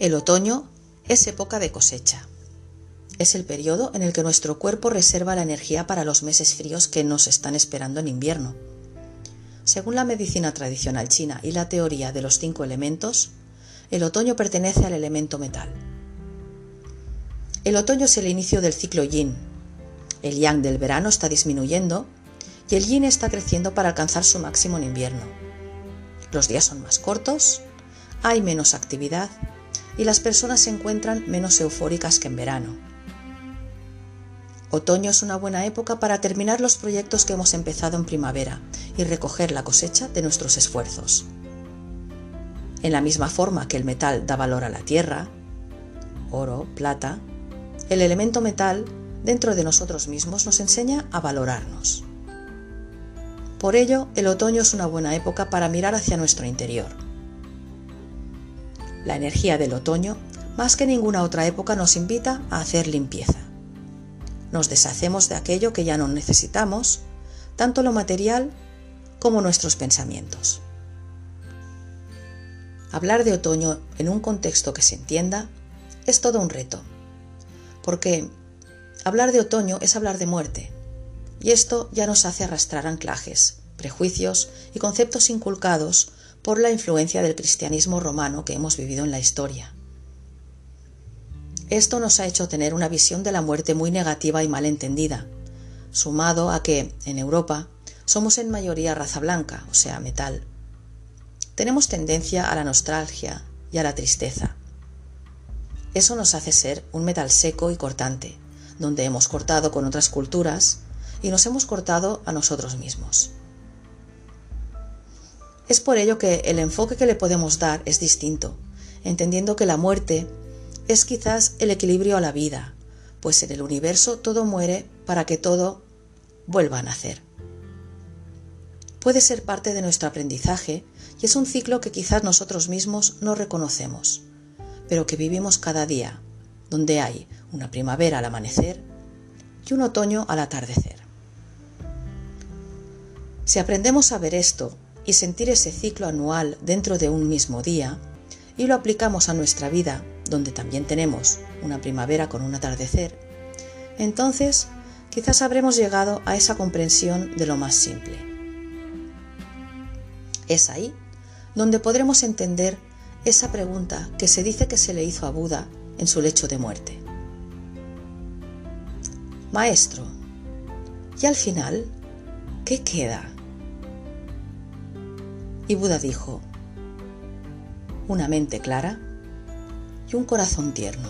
El otoño es época de cosecha. Es el periodo en el que nuestro cuerpo reserva la energía para los meses fríos que nos están esperando en invierno. Según la medicina tradicional china y la teoría de los cinco elementos, el otoño pertenece al elemento metal. El otoño es el inicio del ciclo yin. El yang del verano está disminuyendo y el yin está creciendo para alcanzar su máximo en invierno. Los días son más cortos, hay menos actividad y las personas se encuentran menos eufóricas que en verano. Otoño es una buena época para terminar los proyectos que hemos empezado en primavera y recoger la cosecha de nuestros esfuerzos. En la misma forma que el metal da valor a la tierra, oro, plata, el elemento metal dentro de nosotros mismos nos enseña a valorarnos. Por ello, el otoño es una buena época para mirar hacia nuestro interior. La energía del otoño, más que ninguna otra época, nos invita a hacer limpieza. Nos deshacemos de aquello que ya no necesitamos, tanto lo material como nuestros pensamientos. Hablar de otoño en un contexto que se entienda es todo un reto, porque hablar de otoño es hablar de muerte, y esto ya nos hace arrastrar anclajes, prejuicios y conceptos inculcados por la influencia del cristianismo romano que hemos vivido en la historia. Esto nos ha hecho tener una visión de la muerte muy negativa y mal entendida, sumado a que, en Europa, somos en mayoría raza blanca, o sea, metal. Tenemos tendencia a la nostalgia y a la tristeza. Eso nos hace ser un metal seco y cortante, donde hemos cortado con otras culturas y nos hemos cortado a nosotros mismos. Es por ello que el enfoque que le podemos dar es distinto, entendiendo que la muerte es quizás el equilibrio a la vida, pues en el universo todo muere para que todo vuelva a nacer. Puede ser parte de nuestro aprendizaje y es un ciclo que quizás nosotros mismos no reconocemos, pero que vivimos cada día, donde hay una primavera al amanecer y un otoño al atardecer. Si aprendemos a ver esto y sentir ese ciclo anual dentro de un mismo día y lo aplicamos a nuestra vida, donde también tenemos una primavera con un atardecer, entonces quizás habremos llegado a esa comprensión de lo más simple. Es ahí donde podremos entender esa pregunta que se dice que se le hizo a Buda en su lecho de muerte. Maestro, ¿y al final qué queda? Y Buda dijo, una mente clara y un corazón tierno.